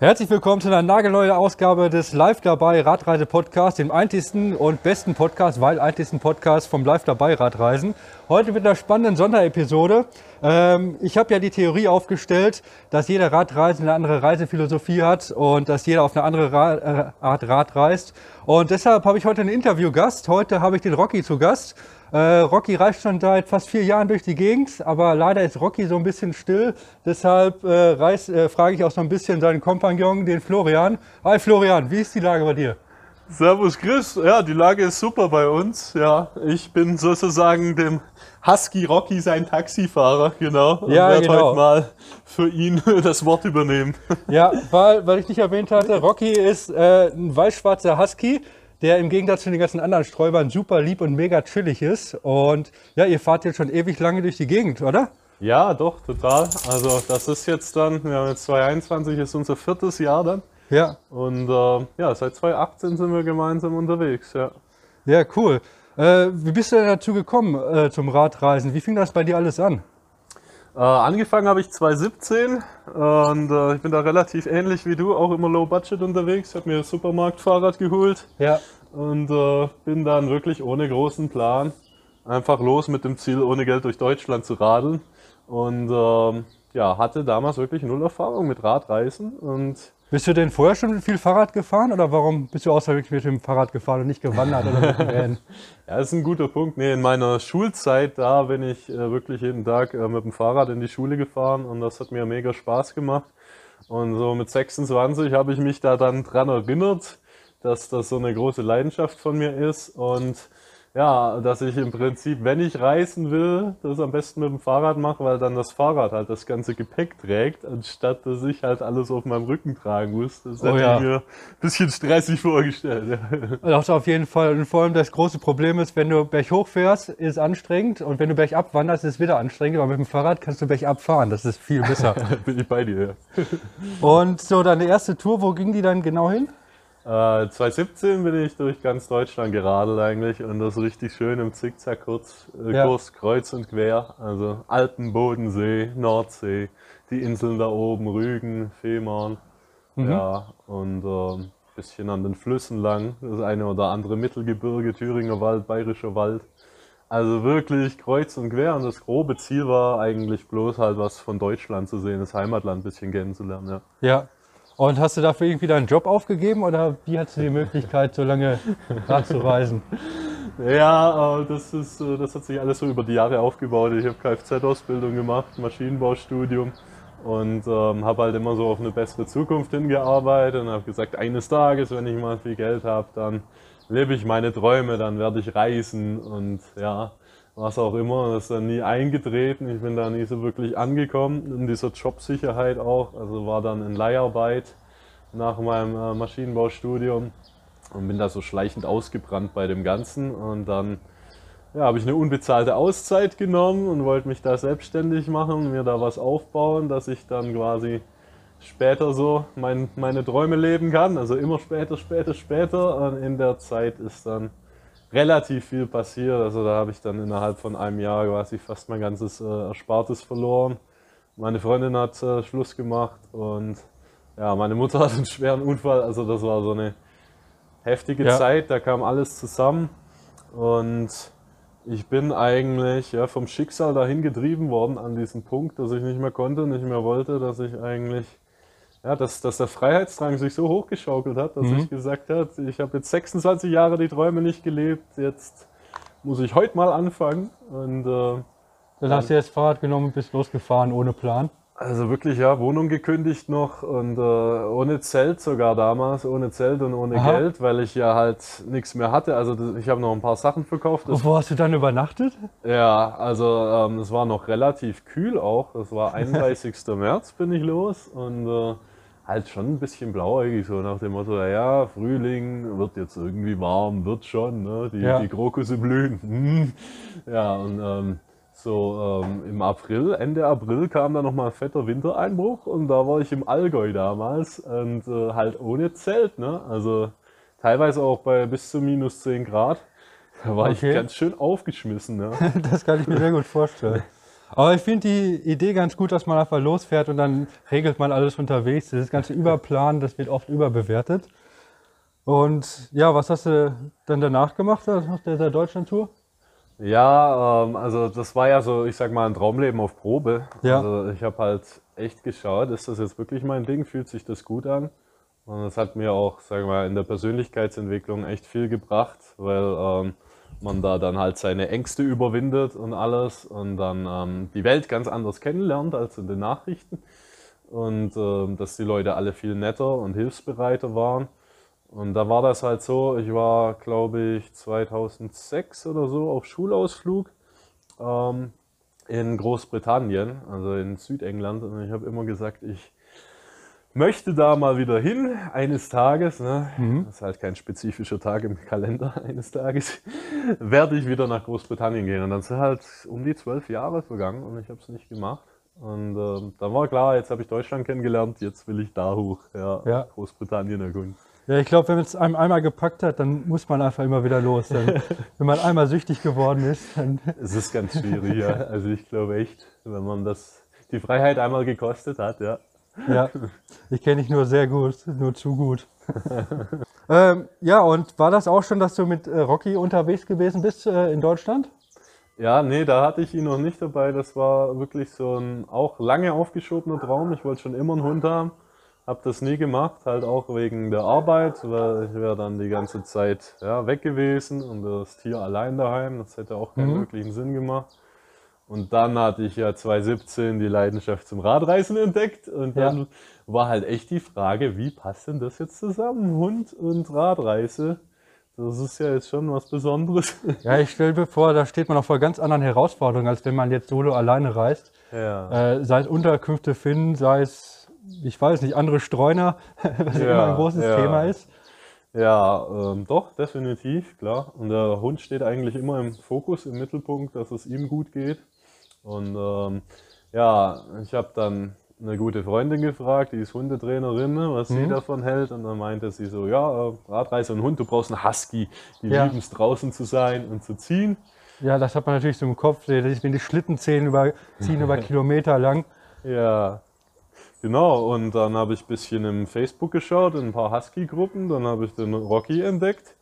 Herzlich willkommen zu einer nagelneuen Ausgabe des Live dabei Radreise Podcast, dem einzigsten und besten Podcast, weil einzigsten Podcast vom Live dabei Radreisen. Heute mit einer spannenden Sonderepisode. Ähm, ich habe ja die Theorie aufgestellt, dass jeder Radreisende eine andere Reisephilosophie hat und dass jeder auf eine andere äh, Art Rad reist. Und deshalb habe ich heute einen Interviewgast. Heute habe ich den Rocky zu Gast. Äh, Rocky reist schon seit fast vier Jahren durch die Gegend, aber leider ist Rocky so ein bisschen still. Deshalb äh, äh, frage ich auch so ein bisschen seinen Kompagnon, den Florian. Hi Florian, wie ist die Lage bei dir? Servus Chris, ja, die Lage ist super bei uns. Ja, ich bin sozusagen dem Husky Rocky sein Taxifahrer, genau. Und ja, werde genau. heute mal für ihn das Wort übernehmen. Ja, weil, weil ich nicht erwähnt hatte, Rocky ist äh, ein weißschwarzer Husky der im Gegensatz zu den ganzen anderen Sträubern super lieb und mega chillig ist. Und ja, ihr fahrt jetzt schon ewig lange durch die Gegend, oder? Ja, doch, total. Also das ist jetzt dann, wir haben jetzt 2021 ist unser viertes Jahr dann. Ja. Und äh, ja, seit 2018 sind wir gemeinsam unterwegs, ja. Ja, cool. Äh, wie bist du denn dazu gekommen äh, zum Radreisen? Wie fing das bei dir alles an? Äh, angefangen habe ich 2017 und äh, ich bin da relativ ähnlich wie du, auch immer low budget unterwegs. Habe mir ein Supermarktfahrrad geholt Ja. und äh, bin dann wirklich ohne großen Plan einfach los mit dem Ziel, ohne Geld durch Deutschland zu radeln. Und ähm, ja, hatte damals wirklich null Erfahrung mit Radreisen und Bist du denn vorher schon viel Fahrrad gefahren oder warum bist du außer wirklich mit dem Fahrrad gefahren und nicht gewandert oder mit dem Van? Ja, das ist ein guter Punkt. Nee, in meiner Schulzeit, da bin ich äh, wirklich jeden Tag äh, mit dem Fahrrad in die Schule gefahren und das hat mir mega Spaß gemacht. Und so mit 26 habe ich mich da dann dran erinnert, dass das so eine große Leidenschaft von mir ist und ja, dass ich im Prinzip, wenn ich reisen will, das am besten mit dem Fahrrad mache, weil dann das Fahrrad halt das ganze Gepäck trägt, anstatt dass ich halt alles auf meinem Rücken tragen muss. Das Oh hätte ja. ich mir ein bisschen stressig vorgestellt. Ja. Das auf jeden Fall. Und vor allem das große Problem ist, wenn du berghoch fährst, ist es anstrengend. Und wenn du bergab wanderst, ist es wieder anstrengend. Aber mit dem Fahrrad kannst du bergab fahren. Das ist viel besser. Bin ich bei dir. Ja. und so, deine erste Tour, wo ging die dann genau hin? Äh, 2017 bin ich durch ganz Deutschland geradelt eigentlich und das richtig schön im Zickzackkurs, äh, Ja. Kurs kreuz und quer. Also Alpen, Bodensee, Nordsee, die Inseln da oben, Rügen, Fehmarn. Ja, und ein bisschen an den Flüssen lang, das eine oder andere Mittelgebirge, Thüringer Wald, Bayerischer Wald. Also wirklich kreuz und quer und das grobe Ziel war eigentlich bloß halt was von Deutschland zu sehen, das Heimatland ein bisschen kennenzulernen. Ja. Ja. Und hast du dafür irgendwie deinen Job aufgegeben oder wie hattest du die Möglichkeit, so lange Rad zu reisen? Ja, äh, das, ist, äh, das hat sich alles so über die Jahre aufgebaut. Ich habe Kfz-Ausbildung gemacht, Maschinenbaustudium und ähm, habe halt immer so auf eine bessere Zukunft hingearbeitet und habe gesagt, eines Tages, wenn ich mal viel Geld habe, dann lebe ich meine Träume, dann werde ich reisen und ja, was auch immer. Das ist dann nie eingetreten. Ich bin da nie so wirklich angekommen in dieser Jobsicherheit auch. Also war dann in Leiharbeit nach meinem äh, Maschinenbaustudium und bin da so schleichend ausgebrannt bei dem Ganzen und dann ja, habe ich eine unbezahlte Auszeit genommen und wollte mich da selbstständig machen, mir da was aufbauen, dass ich dann quasi später so mein, meine Träume leben kann. Also immer später, später, später. Und in der Zeit ist dann relativ viel passiert. Also da habe ich dann innerhalb von einem Jahr quasi fast mein ganzes äh, Erspartes verloren. Meine Freundin hat äh, Schluss gemacht und ja, meine Mutter hat einen schweren Unfall. Also das war so eine heftige Ja. Zeit, da kam alles zusammen und ich bin eigentlich ja, vom Schicksal dahin getrieben worden an diesen Punkt, dass ich nicht mehr konnte, nicht mehr wollte, dass ich eigentlich, ja, dass, dass der Freiheitsdrang sich so hochgeschaukelt hat, dass Mhm. ich gesagt habe, ich habe jetzt 26 Jahre die Träume nicht gelebt, jetzt muss ich heute mal anfangen und äh, Dann hast du jetzt Fahrrad genommen und bist losgefahren ohne Plan. Also wirklich, ja, Wohnung gekündigt noch und äh, ohne Zelt sogar damals, ohne Zelt und ohne Aha. Geld, weil ich ja halt nichts mehr hatte. Also das, ich habe noch ein paar Sachen verkauft. Das, Und wo hast du dann übernachtet? ja, also ähm, es war noch relativ kühl auch. Das war 31. März bin ich los und äh, halt schon ein bisschen blauäugig, so nach dem Motto, ja, Frühling, wird jetzt irgendwie warm, wird schon, ne? die, Ja. die Krokusse blühen. Ja, und ähm, so ähm, im April, Ende April kam dann nochmal ein fetter Wintereinbruch und da war ich im Allgäu damals und äh, halt ohne Zelt, ne? Also teilweise auch bei bis zu minus 10 Grad. Da war Okay. ich ganz schön aufgeschmissen, ne? Das kann ich mir sehr gut vorstellen. Aber ich finde die Idee ganz gut, dass man einfach losfährt und dann regelt man alles unterwegs. Das ganze Überplanen, das wird oft überbewertet. Und ja, was hast du dann danach gemacht nach der Deutschland-Tour? Ja, ähm, also das war ja so, ich sag mal, ein Traumleben auf Probe. Ja. Also ich habe halt echt geschaut, ist das jetzt wirklich mein Ding? Fühlt sich das gut an? Und das hat mir auch, sagen wir mal, in der Persönlichkeitsentwicklung echt viel gebracht, weil ähm, man da dann halt seine Ängste überwindet und alles und dann ähm, die Welt ganz anders kennenlernt als in den Nachrichten. Und ähm, dass die Leute alle viel netter und hilfsbereiter waren. Und da war das halt so, ich war, glaube ich, 2006 oder so auf Schulausflug ähm, in Großbritannien, also in Südengland. Und ich habe immer gesagt, ich möchte da mal wieder hin, eines Tages. Ne? Mhm. Das ist halt kein spezifischer Tag im Kalender, eines Tages werde ich wieder nach Großbritannien gehen. Und dann sind halt um die zwölf Jahre vergangen und ich habe es nicht gemacht. Und ähm, dann war klar, jetzt habe ich Deutschland kennengelernt, jetzt will ich da hoch, ja, Ja. Großbritannien erkunden. Ja, ich glaube, wenn es einem einmal gepackt hat, dann muss man einfach immer wieder los. Dann, wenn man einmal süchtig geworden ist, dann Es ist ganz schwierig, ja. Also ich glaube echt, wenn man das, die Freiheit einmal gekostet hat, ja. Ja, ich kenne dich nur sehr gut, nur zu gut. ähm, ja, und war das auch schon, dass du mit äh, Rocky unterwegs gewesen bist äh, in Deutschland? Ja, nee, da hatte ich ihn noch nicht dabei. Das war wirklich so ein auch lange aufgeschobener Traum. Ich wollte schon immer einen Hund haben, habe das nie gemacht, halt auch wegen der Arbeit, weil ich wäre dann die ganze Zeit ja, weg gewesen und das Tier allein daheim. Das hätte auch keinen Mhm. wirklichen Sinn gemacht. Und dann hatte ich ja 2017 die Leidenschaft zum Radreisen entdeckt und Ja. dann war halt echt die Frage, wie passt denn das jetzt zusammen, Hund und Radreise? Das ist ja jetzt schon was Besonderes. Ja, ich stelle mir vor, da steht man auch vor ganz anderen Herausforderungen, als wenn man jetzt solo alleine reist. Ja. Äh, sei es Unterkünfte finden, sei es, ich weiß nicht, andere Streuner, was Ja, immer ein großes ja. Thema ist. Ja, ähm, doch, definitiv, klar. Und der Hund steht eigentlich immer im Fokus, im Mittelpunkt, dass es ihm gut geht. Und ähm, ja, ich habe dann eine gute Freundin gefragt, die ist Hundetrainerin, ne, was sie Mhm. davon hält. Und dann meinte sie so, ja, äh, Radreise und Hund, du brauchst einen Husky. Die Ja. lieben es draußen zu sein und zu ziehen. Ja, das hat man natürlich so im Kopf, wenn die Schlitten ziehen über, ziehen über Kilometer lang. Ja, genau. Und dann habe ich ein bisschen im Facebook geschaut, in ein paar Husky-Gruppen. Dann habe ich den Rocky entdeckt.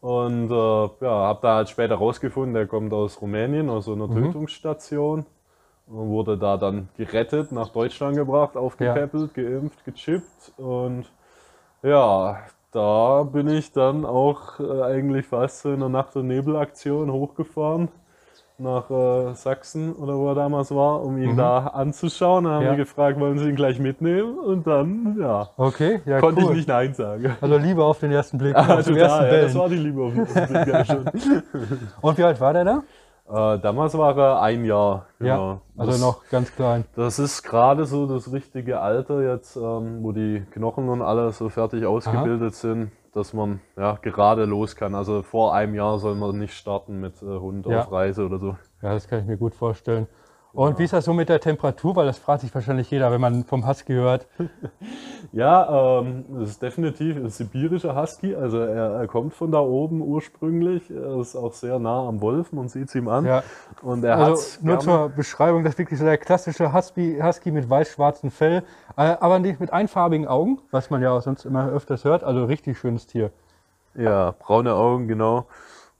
Und äh, ja, habe da halt später rausgefunden, der kommt aus Rumänien, aus so einer Mhm. Tötungsstation. Und wurde da dann gerettet, nach Deutschland gebracht, aufgepäppelt, geimpft, gechippt. Und ja, da bin ich dann auch äh, eigentlich fast so in der Nacht- und Nebelaktion hochgefahren nach äh, Sachsen oder wo er damals war, um ihn Mhm. da anzuschauen. Dann haben Ja. wir gefragt, wollen Sie ihn gleich mitnehmen? Und dann, ja, Okay, ja, konnte cool. ich nicht Nein sagen. Also Liebe auf den ersten Blick, Ah, total, ersten ja, das war die Liebe auf den ersten Blick, ja, schon. Und wie alt war der da? Äh, damals war er ein Jahr. Ja, genau. also das, noch ganz klein. Das ist gerade so das richtige Alter jetzt, ähm, wo die Knochen und alles so fertig ausgebildet sind, dass man ja gerade los kann. Also vor einem Jahr soll man nicht starten mit äh, Hund Ja. auf Reise oder so. Ja, das kann ich mir gut vorstellen. Und wie ist das so mit der Temperatur? Weil das fragt sich wahrscheinlich jeder, wenn man vom Husky hört. Ja, ähm, das ist definitiv ein sibirischer Husky. Also er, er kommt von da oben ursprünglich. Er ist auch sehr nah am Wolf, man sieht es ihm an. Ja, Und er hat also nur zur Beschreibung, das ist wirklich so der klassische Husky, Husky mit weiß-schwarzem Fell, äh, aber nicht mit einfarbigen Augen, was man ja auch sonst immer öfters hört. Also richtig schönes Tier. Ja, braune Augen, genau.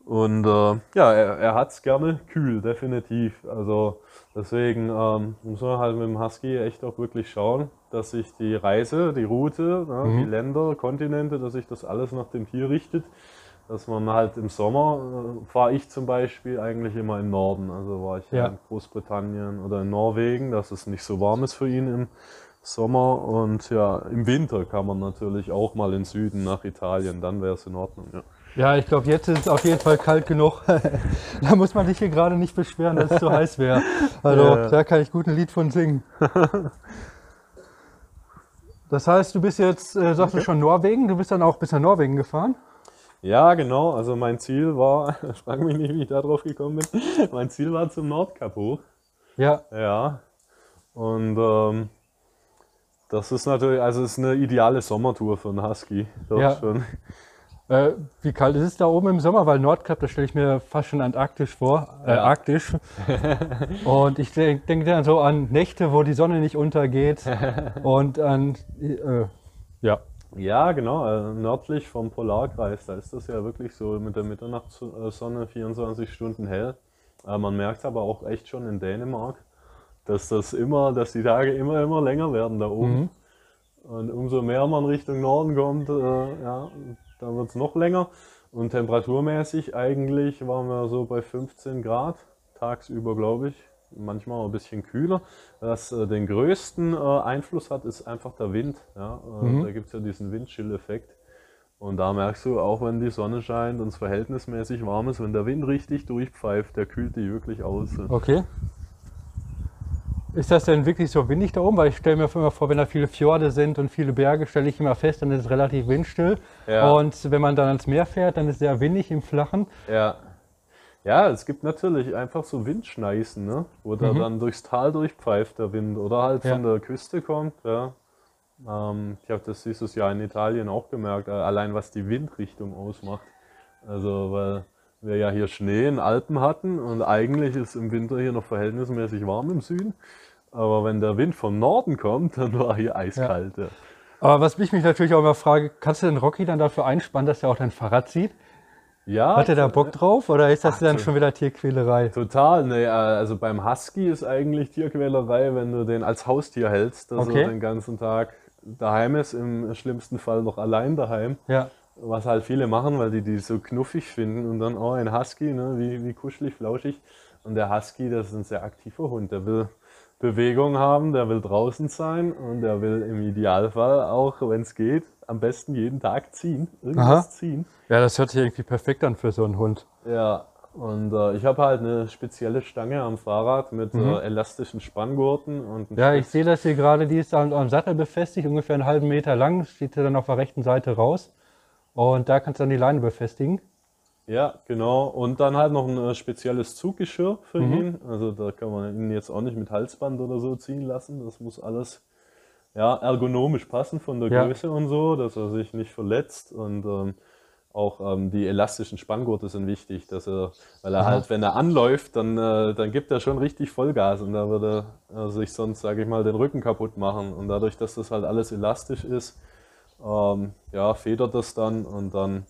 Und äh, ja, er, er hat es gerne kühl, definitiv. Also deswegen ähm, muss man halt mit dem Husky echt auch wirklich schauen, dass sich die Reise, die Route, ne, Mhm. die Länder, Kontinente, dass sich das alles nach dem Tier richtet. Dass man halt im Sommer, äh, fahre ich zum Beispiel eigentlich immer im Norden. Also war ich ja. In Großbritannien oder in Norwegen, dass es nicht so warm ist für ihn im Sommer. Und ja, im Winter kann man natürlich auch mal in den Süden nach Italien, dann wäre es in Ordnung. Ja. Ja, ich glaube, jetzt ist es auf jeden Fall kalt genug. da muss man sich hier gerade nicht beschweren, dass es zu heiß wäre. Also Ja. da kann ich gut ein Lied von singen. Das heißt, du bist jetzt, äh, sagst du schon Norwegen, du bist dann auch bis nach Norwegen gefahren? Ja, genau. Also mein Ziel war, frag mich nicht, wie ich da drauf gekommen bin. Mein Ziel war zum Nordkap hoch. Ja, Ja. Und ähm, das ist natürlich, also es ist eine ideale Sommertour für einen Husky. Doch Ja. schon. Äh, wie kalt ist es da oben im Sommer? Weil Nordkap, das stelle ich mir fast schon antarktisch vor. Äh, Ja. arktisch. Und ich denke denk dann so an Nächte, wo die Sonne nicht untergeht. und an. Äh, ja. Ja, genau, äh, nördlich vom Polarkreis, da ist das ja wirklich so mit der Mitternachtssonne 24 Stunden hell. Äh, man merkt aber auch echt schon in Dänemark, dass das immer, dass die Tage immer, immer länger werden da oben. Mhm. Und umso mehr man Richtung Norden kommt, äh, ja, dann wird es noch länger. Und temperaturmäßig eigentlich waren wir so bei 15 Grad tagsüber, glaube ich. Manchmal ein bisschen kühler. Was äh, den größten äh, Einfluss hat, ist einfach der Wind. Ja? Äh, Mhm. Da gibt es ja diesen Windchill-Effekt. Und da merkst du, auch wenn die Sonne scheint und es verhältnismäßig warm ist, wenn der Wind richtig durchpfeift, der kühlt die wirklich aus. Okay. Ist das denn wirklich so windig da oben? Weil ich stelle mir immer vor, wenn da viele Fjorde sind und viele Berge, stelle ich immer fest, dann ist es relativ windstill. Ja. Und wenn man dann ans Meer fährt, dann ist es sehr windig im Flachen. Ja. Ja, es gibt natürlich einfach so Windschneißen, ne? wo der dann durchs Tal durchpfeift, der Wind, oder halt Ja. von der Küste kommt. Ja. Ähm, ich habe das dieses Jahr in Italien auch gemerkt, äh, allein was die Windrichtung ausmacht. Also, weil wir ja hier Schnee in Alpen hatten und eigentlich ist im Winter hier noch verhältnismäßig warm im Süden. Aber wenn der Wind vom Norden kommt, dann war hier eiskalt. Ja. Aber was ich mich natürlich auch immer frage, kannst du den Rocky dann dafür einspannen, dass er auch dein Fahrrad zieht? Ja, Hat er da Bock drauf oder ist das Ach, dann schon wieder Tierquälerei? Total, ne, also beim Husky ist eigentlich Tierquälerei, wenn du den als Haustier hältst, dass Okay. er den ganzen Tag daheim ist, im schlimmsten Fall noch allein daheim. Ja. Was halt viele machen, weil die die so knuffig finden und dann, oh, ein Husky, ne, wie, wie kuschelig, flauschig. Und der Husky, das ist ein sehr aktiver Hund, der will Bewegung haben, der will draußen sein und der will im Idealfall auch, wenn es geht, am besten jeden Tag ziehen, irgendwas Aha. ziehen. Ja, das hört sich irgendwie perfekt an für so einen Hund. Ja, und äh, ich habe halt eine spezielle Stange am Fahrrad mit äh, elastischen Spanngurten und Mhm. Ja, ich Spitz- sehe das hier gerade, die ist am, am Sattel befestigt, ungefähr einen halben Meter lang, steht dann auf der rechten Seite raus. Und da kannst du dann die Leine befestigen. Ja, genau. Und dann halt noch ein äh, spezielles Zuggeschirr für Mhm. ihn. Also da kann man ihn jetzt auch nicht mit Halsband oder so ziehen lassen. Das muss alles ja, ergonomisch passen von der Ja. Größe und so, dass er sich nicht verletzt. Und ähm, auch ähm, die elastischen Spanngurte sind wichtig, dass er, weil er Aha. halt, wenn er anläuft, dann, äh, dann gibt er schon richtig Vollgas und da würde er sich sonst, sage ich mal, den Rücken kaputt machen. Und dadurch, dass das halt alles elastisch ist, ähm, ja, federt das dann und dann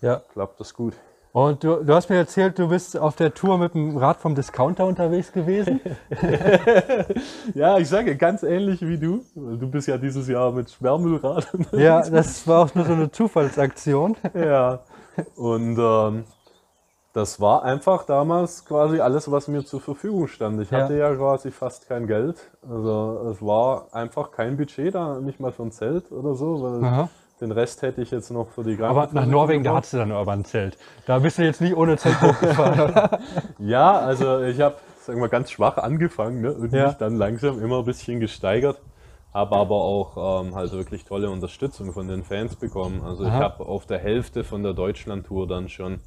Ja. klappt das gut. Und du, du hast mir erzählt, du bist auf der Tour mit dem Rad vom Discounter unterwegs gewesen. Ja, ich sage ganz ähnlich wie du. Du bist ja dieses Jahr mit Sperrmüllrad. ja, das war auch nur so eine Zufallsaktion. ja. Und ähm, das war einfach damals quasi alles, was mir zur Verfügung stand. Ich Ja. hatte ja quasi fast kein Geld. Also es war einfach kein Budget da, nicht mal für ein Zelt oder so, weil Aha. den Rest hätte ich jetzt noch für die Aber nach Norwegen, da gebraucht. hattest du dann aber ein Zelt. Da bist du jetzt nicht ohne Zelt hochgefahren, oder? Ja, also ich habe, sagen wir, ganz schwach angefangen ne? und Ja. mich dann langsam immer ein bisschen gesteigert. Habe aber auch ähm, halt wirklich tolle Unterstützung von den Fans bekommen. Also ich Aha. habe auf der Hälfte von der Deutschland-Tour dann schon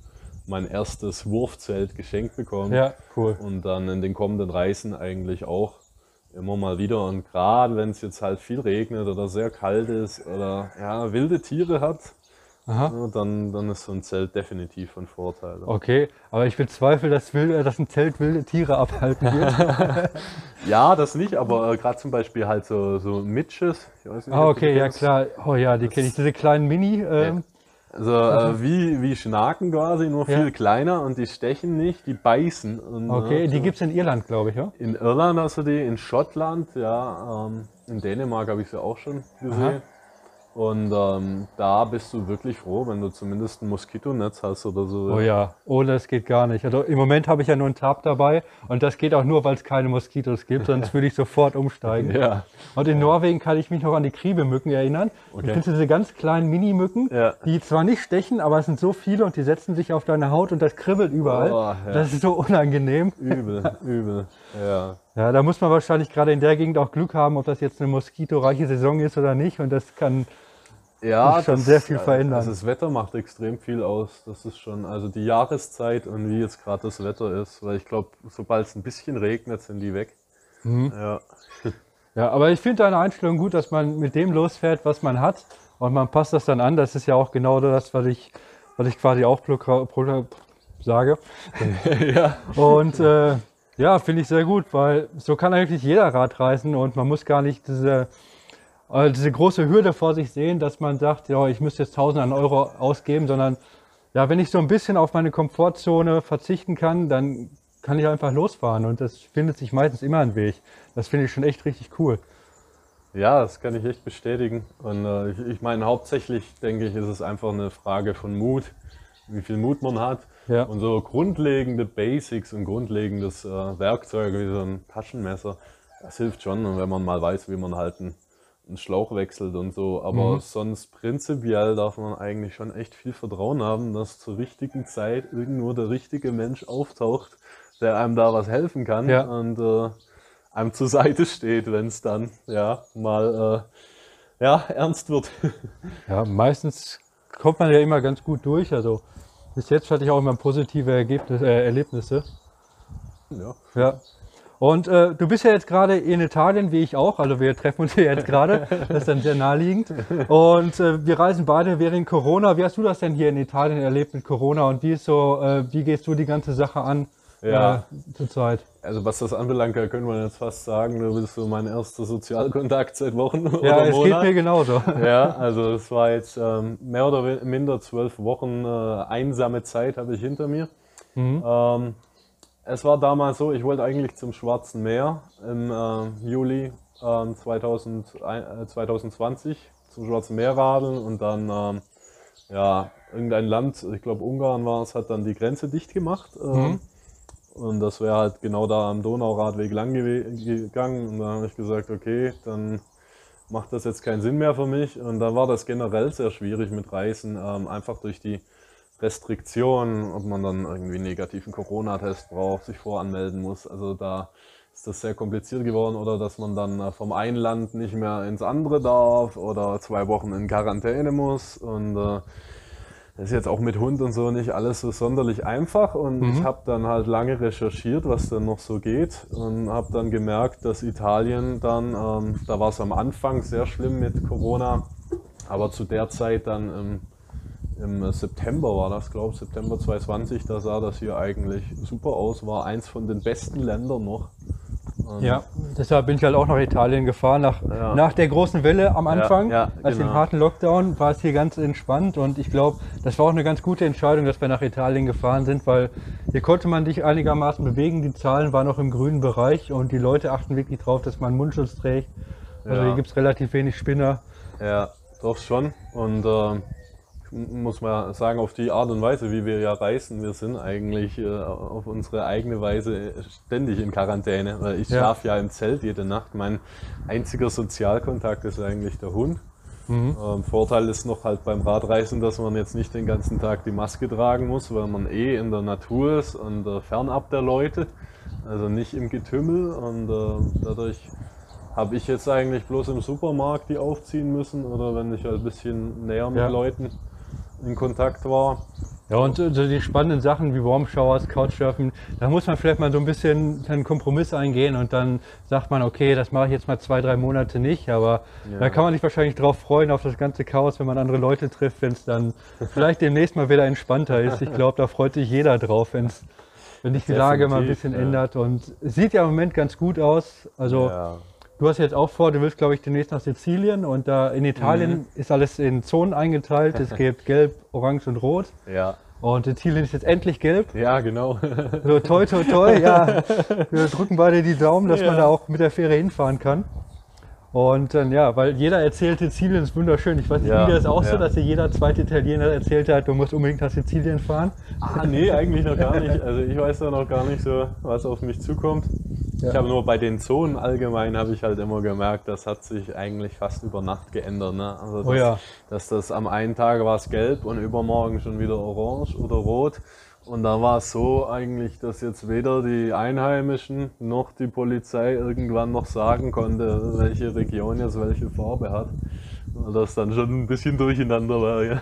mein erstes Wurfzelt geschenkt bekommen. Ja, cool. Und dann in den kommenden Reisen eigentlich auch immer mal wieder. Und gerade wenn es jetzt halt viel regnet oder sehr kalt ist oder ja, wilde Tiere hat, ja, dann, dann ist so ein Zelt definitiv von Vorteil. Okay, aber ich bezweifle, dass, wild, dass ein Zelt wilde Tiere abhalten wird. Ja, das nicht, aber äh, gerade zum Beispiel halt so, so Mitches. Ich weiß nicht, ah, okay, ja kennst. klar. Oh ja, die kenne ich. Diese kleinen Mini. Ähm, Also äh, wie, wie Schnaken quasi, nur Ja. viel kleiner und die stechen nicht, die beißen. Und, Okay, äh, die so. gibt es in Irland, glaube ich, ja? In Irland hast du die, in Schottland, ja, ähm, in Dänemark habe ich sie auch schon gesehen. Und ähm, da bist du wirklich froh, wenn du zumindest ein Moskitonetz hast oder so. Oh ja, ohne das geht gar nicht. Also im Moment habe ich ja nur einen Tab dabei und das geht auch nur, weil es keine Moskitos gibt, sonst würde ich sofort umsteigen. Ja, Und in Norwegen kann ich mich noch an die Kriebemücken erinnern. Okay. kennst diese ganz kleinen Mini-Mücken, Ja. die zwar nicht stechen, aber es sind so viele und die setzen sich auf deine Haut und das kribbelt überall. Oh, ja. Das ist so unangenehm. übel, übel. Ja. Ja, da muss man wahrscheinlich gerade in der Gegend auch Glück haben, ob das jetzt eine moskitoreiche Saison ist oder nicht. Und das kann Ja, schon sehr viel verändern. Also das Wetter macht extrem viel aus. Das ist schon, also die Jahreszeit und wie jetzt gerade das Wetter ist. Weil ich glaube, sobald es ein bisschen regnet, sind die weg. Mhm. Ja. Ja, aber ich finde deine Einstellung gut, dass man mit dem losfährt, was man hat und man passt das dann an. Das ist ja auch genau das, was ich was ich quasi auch sage. ja. Und äh, ja, finde ich sehr gut, weil so kann eigentlich jeder Rad reisen und man muss gar nicht diese, diese große Hürde vor sich sehen, dass man sagt, ja, ich müsste jetzt 1000 an Euro ausgeben, sondern ja, wenn ich so ein bisschen auf meine Komfortzone verzichten kann, dann kann ich einfach losfahren und das findet sich meistens immer ein Weg. Das finde ich schon echt richtig cool. Ja, das kann ich echt bestätigen. Und äh, ich, ich meine, hauptsächlich denke ich, ist es einfach eine Frage von Mut, wie viel Mut man hat. Ja. Und so grundlegende Basics und grundlegendes äh, Werkzeug wie so ein Taschenmesser, das hilft schon, wenn man mal weiß, wie man halt einen, einen Schlauch wechselt und so. Aber Mhm. sonst prinzipiell darf man eigentlich schon echt viel Vertrauen haben, dass zur richtigen Zeit irgendwo der richtige Mensch auftaucht, der einem da was helfen kann Ja. und äh, einem zur Seite steht, wenn es dann ja mal äh, ja, ernst wird. Ja, meistens kommt man ja immer ganz gut durch. Also bis jetzt hatte ich auch immer positive Ergebnis, äh, Erlebnisse. ja. Ja. Und äh, du bist ja jetzt gerade in Italien, wie ich auch. Also wir treffen uns hier jetzt gerade. Das ist dann sehr naheliegend. Und äh, wir reisen beide während Corona. Wie hast du das denn hier in Italien erlebt mit Corona? Und wie ist so, äh, wie gehst du die ganze Sache an Ja. äh, zurzeit? Also was das anbelangt, da können wir jetzt fast sagen, du bist so mein erster Sozialkontakt seit Wochen Ja, oder es geht Monaten. mir genauso. Ja, also es war jetzt ähm, mehr oder minder zwölf Wochen äh, einsame Zeit habe ich hinter mir. Mhm. Ähm, es war damals so, ich wollte eigentlich zum Schwarzen Meer im äh, Juli ähm, 2000, äh, 2020 zum Schwarzen Meer radeln und dann ähm, ja, irgendein Land, ich glaube Ungarn war es, hat dann die Grenze dicht gemacht. Ähm, Mhm. Und das wäre halt genau da am Donauradweg lang gegangen. Und dann habe ich gesagt, okay, dann macht das jetzt keinen Sinn mehr für mich. Und dann war das generell sehr schwierig mit Reisen, ähm, einfach durch die Restriktionen, ob man dann irgendwie einen negativen Corona-Test braucht, sich voranmelden muss. Also da ist das sehr kompliziert geworden oder dass man dann äh, vom einen Land nicht mehr ins andere darf oder zwei Wochen in Quarantäne muss. Und äh, das ist jetzt auch mit Hund und so nicht alles so sonderlich einfach und Mhm. ich habe dann halt lange recherchiert, was dann noch so geht und habe dann gemerkt, dass Italien dann, ähm, da war es am Anfang sehr schlimm mit Corona, aber zu der Zeit dann im, im September war das, glaube ich, September 2020, da sah das hier eigentlich super aus, war eins von den besten Ländern noch. Und Ja, deshalb bin ich halt auch nach Italien gefahren. Nach, Ja. nach der großen Welle am Anfang, ja, als dem genau. harten Lockdown, war es hier ganz entspannt. Und ich glaube, das war auch eine ganz gute Entscheidung, dass wir nach Italien gefahren sind, weil hier konnte man dich einigermaßen bewegen. Die Zahlen waren noch im grünen Bereich und die Leute achten wirklich drauf, dass man Mundschutz trägt. Also Ja. hier gibt es relativ wenig Spinner. Ja, doch schon. Und äh, muss mal sagen, auf die Art und Weise, wie wir ja reisen, wir sind eigentlich äh, auf unsere eigene Weise ständig in Quarantäne. Weil ich Ja. schlafe ja im Zelt jede Nacht. Mein einziger Sozialkontakt ist eigentlich der Hund. Mhm. Ähm, Vorteil ist noch halt beim Radreisen, dass man jetzt nicht den ganzen Tag die Maske tragen muss, weil man eh in der Natur ist und äh, fernab der Leute, also nicht im Getümmel und äh, dadurch habe ich jetzt eigentlich bloß im Supermarkt die aufziehen müssen oder wenn ich halt ein bisschen näher mit Ja. Leuten in Kontakt war. Ja, und so die spannenden Sachen wie Warm Showers, Couchsurfen, da muss man vielleicht mal so ein bisschen einen Kompromiss eingehen und dann sagt man, okay, das mache ich jetzt mal zwei, drei Monate nicht, aber Ja. da kann man sich wahrscheinlich drauf freuen, auf das ganze Chaos, wenn man andere Leute trifft, wenn es dann vielleicht demnächst mal wieder entspannter ist. Ich glaube, da freut sich jeder drauf, wenn's, wenn sich die Lage mal ein bisschen ja. ändert und es sieht ja im Moment ganz gut aus. Also ja. Du hast jetzt auch vor, du willst, glaube ich, demnächst nach Sizilien und da in Italien Mhm. ist alles in Zonen eingeteilt. Es gibt gelb, orange und rot. ja, Und Sizilien ist jetzt endlich gelb. ja, genau. So toi toi toi, ja. Wir drücken beide die Daumen, dass man Ja. da auch mit der Fähre hinfahren kann. Und dann ja, weil jeder erzählt, Sizilien ist wunderschön. Ich weiß nicht, Ja, wie das auch so, ja. dass dir jeder zweite Italiener erzählt hat, du musst unbedingt nach Sizilien fahren. Ah, nee, eigentlich noch gar nicht. Also ich weiß da noch gar nicht so, was auf mich zukommt. Ja. Ich habe nur bei den Zonen allgemein habe ich halt immer gemerkt, das hat sich eigentlich fast über Nacht geändert. Ne? Also dass, Oh ja. dass das am einen Tag war es gelb und übermorgen schon wieder orange oder rot. Und da war es so eigentlich, dass jetzt weder die Einheimischen noch die Polizei irgendwann noch sagen konnte, welche Region jetzt welche Farbe hat. Weil das dann schon ein bisschen durcheinander war. Ja,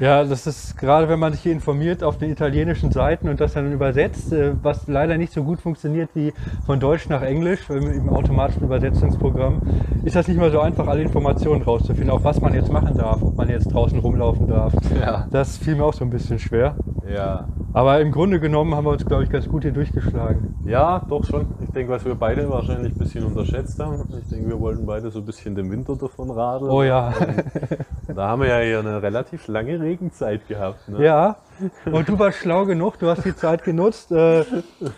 Ja, das ist gerade, wenn man sich hier informiert auf den italienischen Seiten und das dann übersetzt, äh, was leider nicht so gut funktioniert wie von Deutsch nach Englisch im im automatischen Übersetzungsprogramm, ist das nicht mal so einfach, alle Informationen rauszufinden, auch was man jetzt machen darf, ob man jetzt draußen rumlaufen darf. Ja. Das fiel mir auch so ein bisschen schwer. ja. Aber im Grunde genommen haben wir uns, glaube ich, ganz gut hier durchgeschlagen. Ja, doch schon. Ich denke, was wir beide wahrscheinlich ein bisschen unterschätzt haben. Ich denke, wir wollten beide so ein bisschen den Winter davon radeln. Oh ja. Und da haben wir ja hier eine relativ lange Regenzeit gehabt. Ne? Ja, und du warst schlau genug, du hast die Zeit genutzt, äh,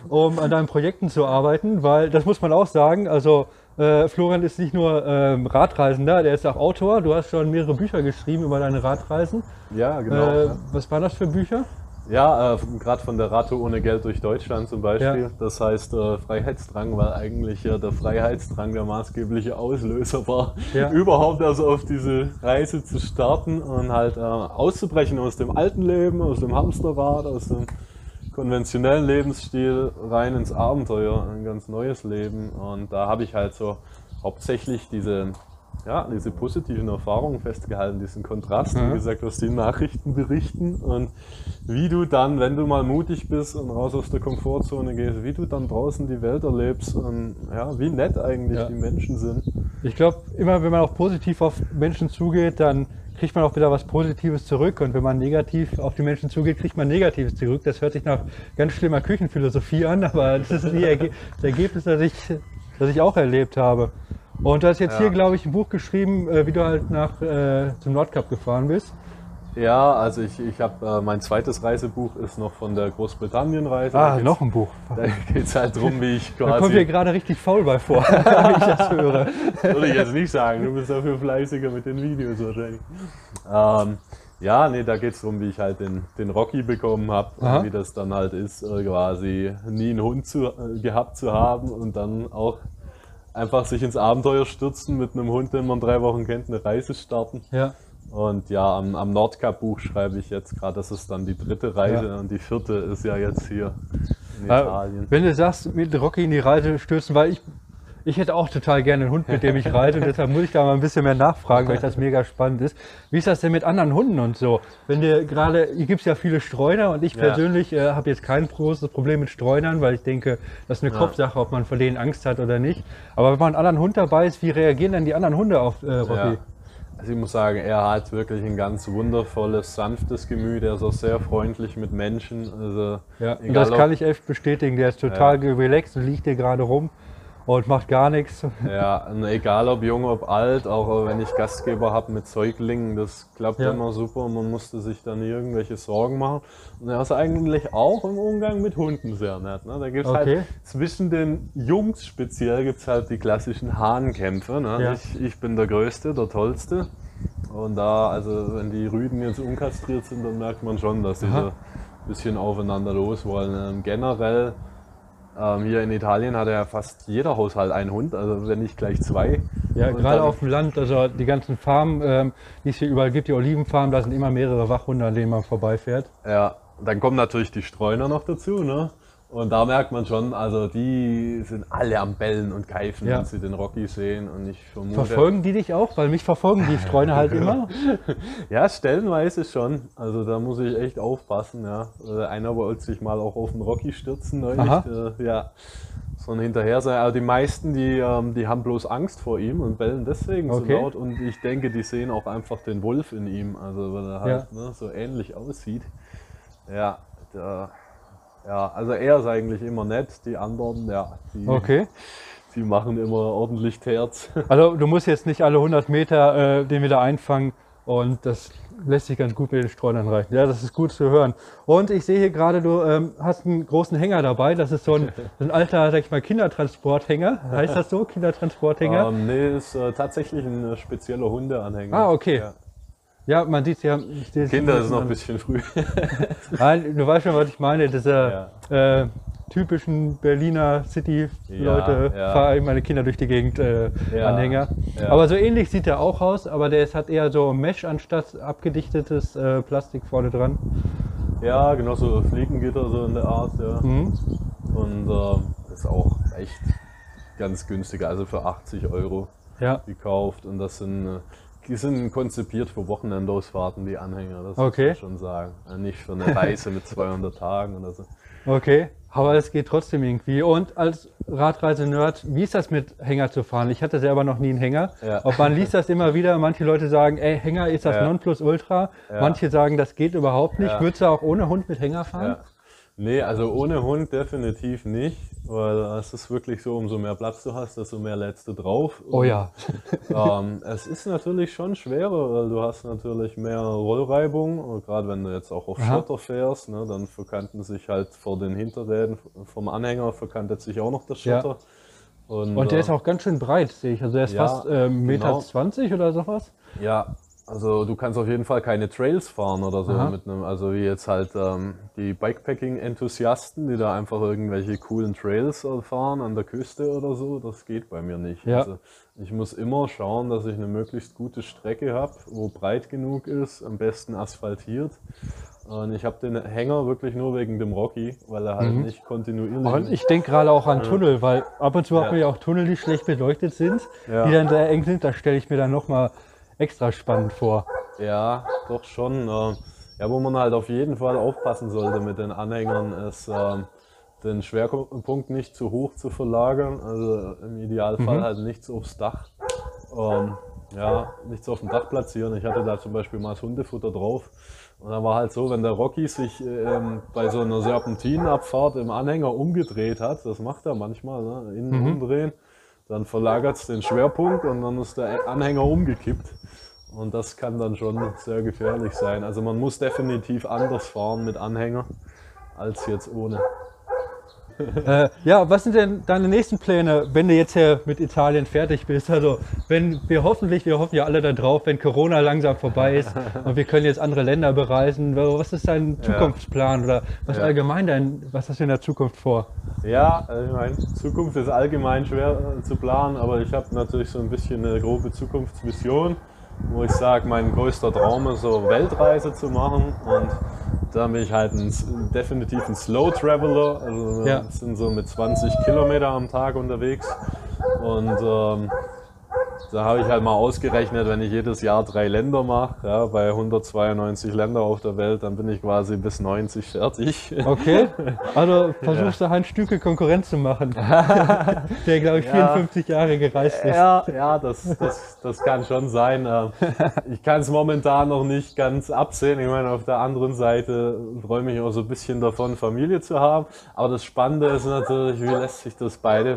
um an deinen Projekten zu arbeiten, weil das muss man auch sagen, also äh, Florian ist nicht nur ähm, Radreisender, der ist auch Autor, du hast schon mehrere Bücher geschrieben über deine Radreisen. Ja, genau. Äh, was waren das für Bücher? Ja, äh, gerade von der Radtour ohne Geld durch Deutschland zum Beispiel. Ja. Das heißt äh, Freiheitsdrang, weil eigentlich ja der Freiheitsdrang der maßgebliche Auslöser war, Ja. überhaupt also auf diese Reise zu starten und halt äh, auszubrechen aus dem alten Leben, aus dem Hamsterrad, aus dem konventionellen Lebensstil rein ins Abenteuer, ein ganz neues Leben. Und da habe ich halt so hauptsächlich diese, ja, diese positiven Erfahrungen festgehalten, diesen Kontrast, Mhm. wie gesagt, aus den Nachrichten berichten und wie du dann, wenn du mal mutig bist und raus aus der Komfortzone gehst, wie du dann draußen die Welt erlebst und ja, wie nett eigentlich Ja. die Menschen sind. Ich glaube, immer wenn man auch positiv auf Menschen zugeht, dann kriegt man auch wieder was Positives zurück. Und wenn man negativ auf die Menschen zugeht, kriegt man Negatives zurück. Das hört sich nach ganz schlimmer Küchenphilosophie an, aber das ist die Erge das Ergebnis, das ich, das ich auch erlebt habe. Und du hast jetzt Ja. hier, glaube ich, ein Buch geschrieben, äh, wie du halt nach, äh, zum Nordkap gefahren bist. Ja, also ich, ich habe äh, mein zweites Reisebuch ist noch von der Großbritannien-Reise. Ah, noch ein Buch. Da geht es halt drum, wie ich Da kommt mir quasi. gerade richtig faul bei vor, wenn ich das höre. Würde ich jetzt nicht sagen, du bist dafür fleißiger mit den Videos wahrscheinlich. Ähm, ja, nee, da geht es darum, wie ich halt den, den Rocky bekommen habe wie das dann halt ist, äh, quasi nie einen Hund zu, äh, gehabt zu haben und dann auch einfach sich ins Abenteuer stürzen mit einem Hund, den man drei Wochen kennt, eine Reise starten. Ja. Und ja, am, am Nordkap-Buch schreibe ich jetzt gerade, das ist dann die dritte Reise Ja. und die vierte ist ja jetzt hier in Italien. Wenn du sagst, mit Rocky in die Reise stürzen, weil ich, ich hätte auch total gerne einen Hund, mit dem ich reite und deshalb muss ich da mal ein bisschen mehr nachfragen, weil das mega spannend ist. Wie ist das denn mit anderen Hunden und so? Wenn dir gerade, hier gibt es ja viele Streuner und ich Ja. persönlich äh, habe jetzt kein großes Problem mit Streunern, weil ich denke, das ist eine Ja. Kopfsache, ob man vor denen Angst hat oder nicht. Aber wenn man einen anderen Hund dabei ist, wie reagieren denn die anderen Hunde auf äh, Rocky? Ja. Also ich muss sagen, er hat wirklich ein ganz wundervolles, sanftes Gemüt. Er ist auch sehr freundlich mit Menschen. Also Ja, und egal das ob- kann ich echt bestätigen. Der ist total relaxed und liegt hier gerade rum und macht gar nichts. Ja, egal ob jung, ob alt, auch wenn ich Gastgeber habe mit Säuglingen, das klappt Ja. immer super und man musste sich dann irgendwelche Sorgen machen. Und er ist eigentlich auch im Umgang mit Hunden sehr nett. Ne? Da gibt's Okay. halt zwischen den Jungs speziell gibt's halt die klassischen Hahnkämpfe. Ne? Ja. Ich, ich bin der Größte, der Tollste. Und da, also wenn die Rüden jetzt unkastriert sind, dann merkt man schon, dass sie so ein bisschen aufeinander los wollen. Ähm, generell ähm, hier in Italien hat ja fast jeder Haushalt einen Hund, also wenn nicht gleich zwei. Ja, gerade auf dem Land, also die ganzen Farmen, ähm, die es hier überall gibt, die Olivenfarmen, da sind immer mehrere Wachhunde, an denen man vorbeifährt. Ja, dann kommen natürlich die Streuner noch dazu, ne? Und da merkt man schon, also die sind alle am Bellen und Keifen, Ja. wenn sie den Rocky sehen. Und ich vermute. Verfolgen die dich auch? Weil mich verfolgen die Streuner halt immer. Ja, stellenweise schon. Also da muss ich echt aufpassen, ja. Äh, Einer wollte sich mal auch auf den Rocky stürzen neulich. Aha. Äh, ja. So ein hinterher sein. Aber die meisten, die, ähm, die haben bloß Angst vor ihm und bellen deswegen Okay. so laut. Und ich denke, die sehen auch einfach den Wolf in ihm. Also weil er halt ne, so ähnlich aussieht. Ja, der, ja, also er ist eigentlich immer nett. Die anderen, ja, die, Okay. die machen immer ordentlich Terz. Also du musst jetzt nicht alle 100 Meter äh, den wieder einfangen und das lässt sich ganz gut mit den Streunern reichen. Ja, das ist gut zu hören. Und ich sehe hier gerade, du ähm, hast einen großen Hänger dabei. Das ist so ein, ein alter, sag ich mal, Kindertransporthänger. Heißt das so? Kindertransporthänger? Ähm, nee, ist äh, tatsächlich ein äh, spezieller Hundeanhänger. Ah, okay. Ja. Ja, man sieht ja. es Kinder ist noch ein bisschen früh. Nein, du weißt schon, was ich meine. Diese äh, typischen Berliner City-Leute Ja, ja. fahren ich meine Kinder durch die Gegend äh, Ja, Anhänger. ja. Aber so ähnlich sieht er auch aus, aber der ist, hat eher so Mesh anstatt abgedichtetes äh, Plastik vorne dran. ja, genau so Fliegengitter so in der Art, ja. Mhm. Und ähm, ist auch echt ganz günstig, also für 80 Euro Ja, gekauft. Und das sind, äh, die sind konzipiert für Wochenendausfahrten, die Anhänger, das Okay. muss man schon sagen. Nicht für eine Reise mit 200 Tagen oder so. Okay, aber es geht trotzdem irgendwie. Und als Radreise-Nerd, wie ist das mit Hänger zu fahren? Ich hatte selber noch nie einen Hänger. Ja. Ob man liest das immer wieder, manche Leute sagen, ey, Hänger ist das Ja. Nonplusultra. Ja. Manche sagen, das geht überhaupt nicht. Ja. Würdest du auch ohne Hund mit Hänger fahren? Ja. Nee, also ohne Hund definitiv nicht, weil es ist wirklich so, umso mehr Platz du hast, desto mehr lädst du drauf. Oh ja. ähm, es ist natürlich schon schwerer, weil du hast natürlich mehr Rollreibung. Und gerade wenn du jetzt auch auf Aha. Schotter fährst, ne, dann verkanten sich halt vor den Hinterräden vom Anhänger verkantet sich auch noch der Ja. Schotter. Und, Und der äh, ist auch ganz schön breit, sehe ich. Also der ist Ja, fast äh, Meter genau. 20 oder sowas. Ja, also du kannst auf jeden Fall keine Trails fahren oder so Aha. mit einem, also wie jetzt halt ähm, die Bikepacking-Enthusiasten, die da einfach irgendwelche coolen Trails fahren an der Küste oder so, das geht bei mir nicht. Ja. Also ich muss immer schauen, dass ich eine möglichst gute Strecke habe, wo breit genug ist, am besten asphaltiert. Und ich habe den Hänger wirklich nur wegen dem Rocky, weil er halt nicht kontinuierlich Und ich denke gerade auch an Tunnel, weil ab und zu Ja. haben wir ja auch Tunnel, die schlecht beleuchtet sind, Ja. die dann sehr eng sind. Da stelle ich mir dann nochmal extra spannend vor. Ja, doch schon. äh, Ja, wo man halt auf jeden Fall aufpassen sollte mit den Anhängern, ist ähm, den Schwerpunkt nicht zu hoch zu verlagern. Also im Idealfall halt nichts aufs Dach. Ähm, ja, nichts auf dem Dach platzieren. Ich hatte da zum Beispiel mal das Hundefutter drauf. Und dann war halt so, wenn der Rocky sich ähm, bei so einer Serpentinabfahrt im Anhänger umgedreht hat, das macht er manchmal, ne? innen umdrehen, dann verlagert es den Schwerpunkt und dann ist der Anhänger umgekippt. Und das kann dann schon sehr gefährlich sein. Also man muss definitiv anders fahren mit Anhänger als jetzt ohne. Äh, ja, was sind denn deine nächsten Pläne, wenn du jetzt hier mit Italien fertig bist? Also, wenn wir hoffentlich, wir hoffen ja alle da drauf, wenn Corona langsam vorbei ist und wir können jetzt andere Länder bereisen. Was ist dein Zukunftsplan oder was Ja. allgemein dein, was hast du in der Zukunft vor? Ja, also ich meine, Zukunft ist allgemein schwer äh, zu planen, aber ich habe natürlich so ein bisschen eine grobe Zukunftsvision, wo ich sage, mein größter Traum ist, so Weltreise zu machen. Und da bin ich halt ein, definitiv ein Slow Traveler, also wir Ja. sind so mit 20 Kilometer am Tag unterwegs. Und ähm, da habe ich halt mal ausgerechnet, wenn ich jedes Jahr drei Länder mache, ja, bei 192 Länder auf der Welt, dann bin ich quasi bis 90 fertig. Okay, also versuchst du Heinz Stücke Konkurrenz zu machen, der glaube ich Ja. 54 Jahre gereist ist. Ja, ja, das, das, das kann schon sein. Ähm, Ich kann es momentan noch nicht ganz absehen. Ich meine, auf der anderen Seite träume ich auch so ein bisschen davon, Familie zu haben. Aber das Spannende ist natürlich, wie lässt sich das beide, äh,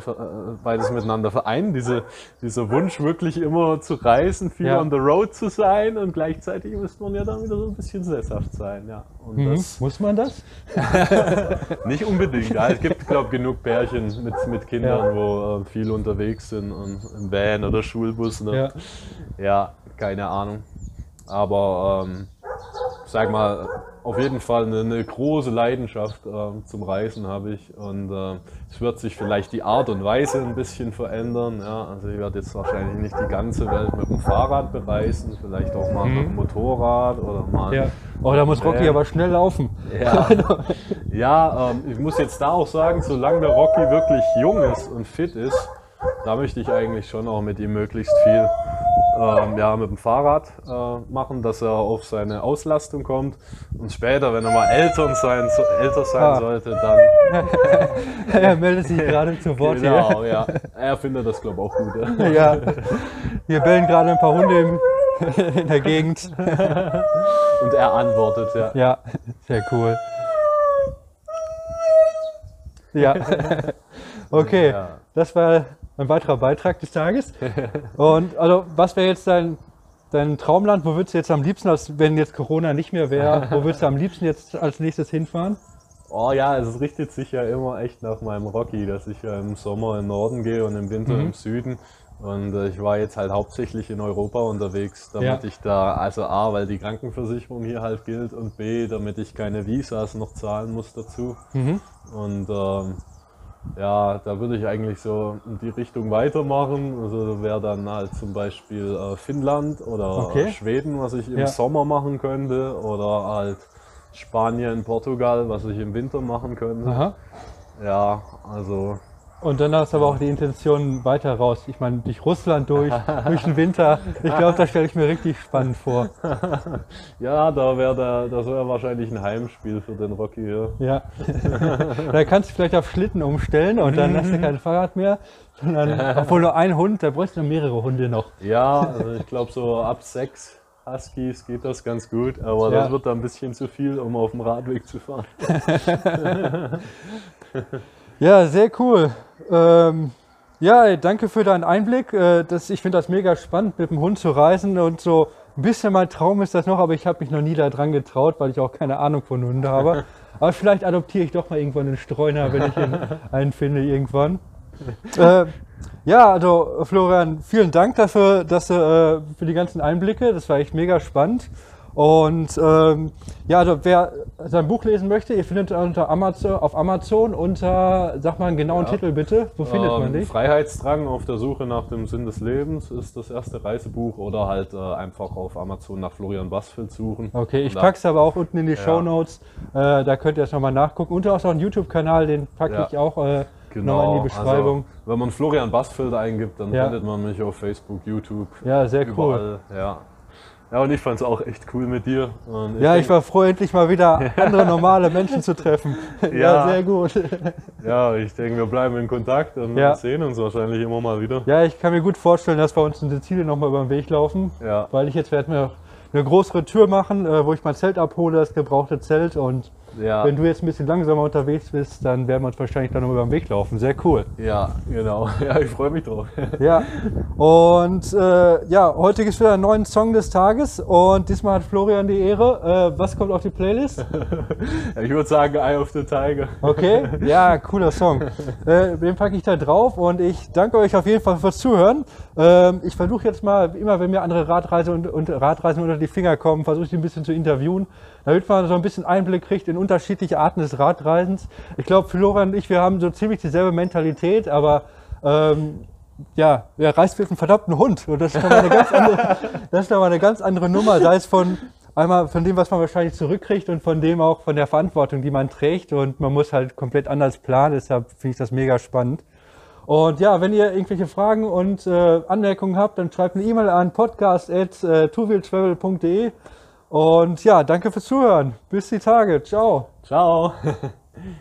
beides miteinander vereinen? Diese, dieser Wunsch, wirklich immer zu reisen, viel Ja. on the road zu sein und gleichzeitig müsste man ja dann wieder so ein bisschen sesshaft sein. Ja. Mhm. Muss man das? nicht unbedingt. Ja, es gibt, glaube ich, genug Pärchen mit, mit Kindern, Ja. wo äh, viel unterwegs sind und im Van oder Schulbus. Ne? Ja. Ja, keine Ahnung. Aber ähm, sag mal, auf jeden Fall eine, eine große Leidenschaft ähm, zum Reisen habe ich. Und äh, es wird sich vielleicht die Art und Weise ein bisschen verändern. Ja? Also ich werde jetzt wahrscheinlich nicht die ganze Welt mit dem Fahrrad bereisen, vielleicht auch mal mit dem Motorrad oder mal. Mhm. Ja. Oh, da muss Rocky Ja. aber schnell laufen. Ja, ja ähm, ich muss jetzt da auch sagen, solange der Rocky wirklich jung ist und fit ist, da möchte ich eigentlich schon auch mit ihm möglichst viel ähm, ja, mit dem Fahrrad äh, machen, dass er auf seine Auslastung kommt. Und später, wenn er mal Eltern sein, so, älter sein Ah. sollte, dann. er meldet sich gerade zu Wort hier. Genau, ja. Er findet das, glaube ich, auch gut. Ja. Ja, hier bellen gerade ein paar Hunde im, in der Gegend. Und er antwortet, ja. Ja, sehr cool. Ja, okay. Ja. Das war ein weiterer Beitrag des Tages. Und also, was wäre jetzt dein, dein Traumland? Wo würdest du jetzt am liebsten, als wenn jetzt Corona nicht mehr wäre, wo würdest du am liebsten jetzt als nächstes hinfahren? Oh ja, es richtet sich ja immer echt nach meinem Rocky, dass ich ja im Sommer im Norden gehe und im Winter im Süden. Und äh, ich war jetzt halt hauptsächlich in Europa unterwegs, damit Ja. ich da, also A, weil die Krankenversicherung hier halt gilt und B, damit ich keine Visas noch zahlen muss dazu. Und ähm, ja, da würde ich eigentlich so in die Richtung weitermachen. Also wäre dann halt zum Beispiel äh, Finnland oder Okay. Schweden, was ich im Ja. Sommer machen könnte, oder halt Spanien, Portugal, was ich im Winter machen könnte. Aha. Ja, also Und dann hast du aber auch die Intention weiter raus. Ich meine, durch Russland durch, durch den Winter. Ich glaube, das stelle ich mir richtig spannend vor. Ja, da wäre das wär wahrscheinlich ein Heimspiel für den Rocky hier. Ja. da kannst du vielleicht auf Schlitten umstellen und dann hast du kein Fahrrad mehr. Sondern, obwohl nur ein Hund, da bräuchst du mehrere Hunde noch. Ja, also ich glaube so ab sechs Huskies geht das ganz gut, aber Ja. das wird dann ein bisschen zu viel, um auf dem Radweg zu fahren. Ja, sehr cool. Ähm, ja, danke für deinen Einblick. Äh, das, ich finde das mega spannend, mit dem Hund zu reisen und so. Ein bisschen mein Traum ist das noch, aber ich habe mich noch nie da dran getraut, weil ich auch keine Ahnung von Hunden habe. Aber vielleicht adoptiere ich doch mal irgendwann einen Streuner, wenn ich ihn, einen finde irgendwann. Äh, ja, also Florian, vielen Dank dafür, dass du, äh, für die ganzen Einblicke. Das war echt mega spannend. Und ähm, ja, also wer sein Buch lesen möchte, ihr findet unter Amazon, auf Amazon unter, sag mal einen genauen Ja. Titel bitte. Wo findet man Ähm, dich? Freiheitsdrang auf der Suche nach dem Sinn des Lebens ist das erste Reisebuch oder halt äh, einfach auf Amazon nach Florian Basfeld suchen. Okay, ich Da- pack's aber auch unten in die Ja. Show Notes. Äh, da könnt ihr es nochmal nachgucken. Und auch noch einen YouTube-Kanal, den packe Ja. ich auch äh, Genau, nochmal in die Beschreibung. Also, wenn man Florian Basfeld eingibt, dann Ja. findet man mich auf Facebook, YouTube, ja, sehr cool. überall. Ja. Ja, und ich fand es auch echt cool mit dir. Und Ja, ich denk- war froh, endlich mal wieder andere normale Menschen zu treffen. Ja, Ja. sehr gut. Ja, ich denke, wir bleiben in Kontakt und Ja. sehen uns wahrscheinlich immer mal wieder. Ja, ich kann mir gut vorstellen, dass wir uns unsere Ziele nochmal über den Weg laufen. Ja. Weil ich jetzt werde mir eine größere Tür machen, äh, wo ich mein Zelt abhole, das gebrauchte Zelt. Und Ja, wenn du jetzt ein bisschen langsamer unterwegs bist, dann werden wir uns wahrscheinlich dann noch über den Weg laufen. Sehr cool. ja, genau. Ja, ich freue mich drauf. Ja, und äh, ja, heute gibt es wieder einen neuen Song des Tages und diesmal hat Florian die Ehre. Äh, was kommt auf die Playlist? Ich würde sagen, Eye of the Tiger. Okay, ja, cooler Song. Äh, den packe ich da drauf und ich danke euch auf jeden Fall fürs Zuhören. Ähm, ich versuche jetzt mal, immer wenn mir andere Radreise und, und Radreisen unter die Finger kommen, versuche ich die ein bisschen zu interviewen, damit man so ein bisschen Einblick kriegt in unterschiedliche Arten des Radreisens. Ich glaube, Florian und ich, wir haben so ziemlich dieselbe Mentalität, aber ähm, ja, wer reist mit einem verdammten Hund? Und das ist nochmal eine ganz andere, das ist nochmal eine ganz andere Nummer, sei es von einmal von dem, was man wahrscheinlich zurückkriegt und von dem auch von der Verantwortung, die man trägt. Und man muss halt komplett anders planen, deshalb finde ich das mega spannend. Und ja, wenn ihr irgendwelche Fragen und äh, Anmerkungen habt, dann schreibt eine E-Mail an podcast.tuwheeltravel.de. Und ja, danke fürs Zuhören. Bis die Tage. Ciao. Ciao.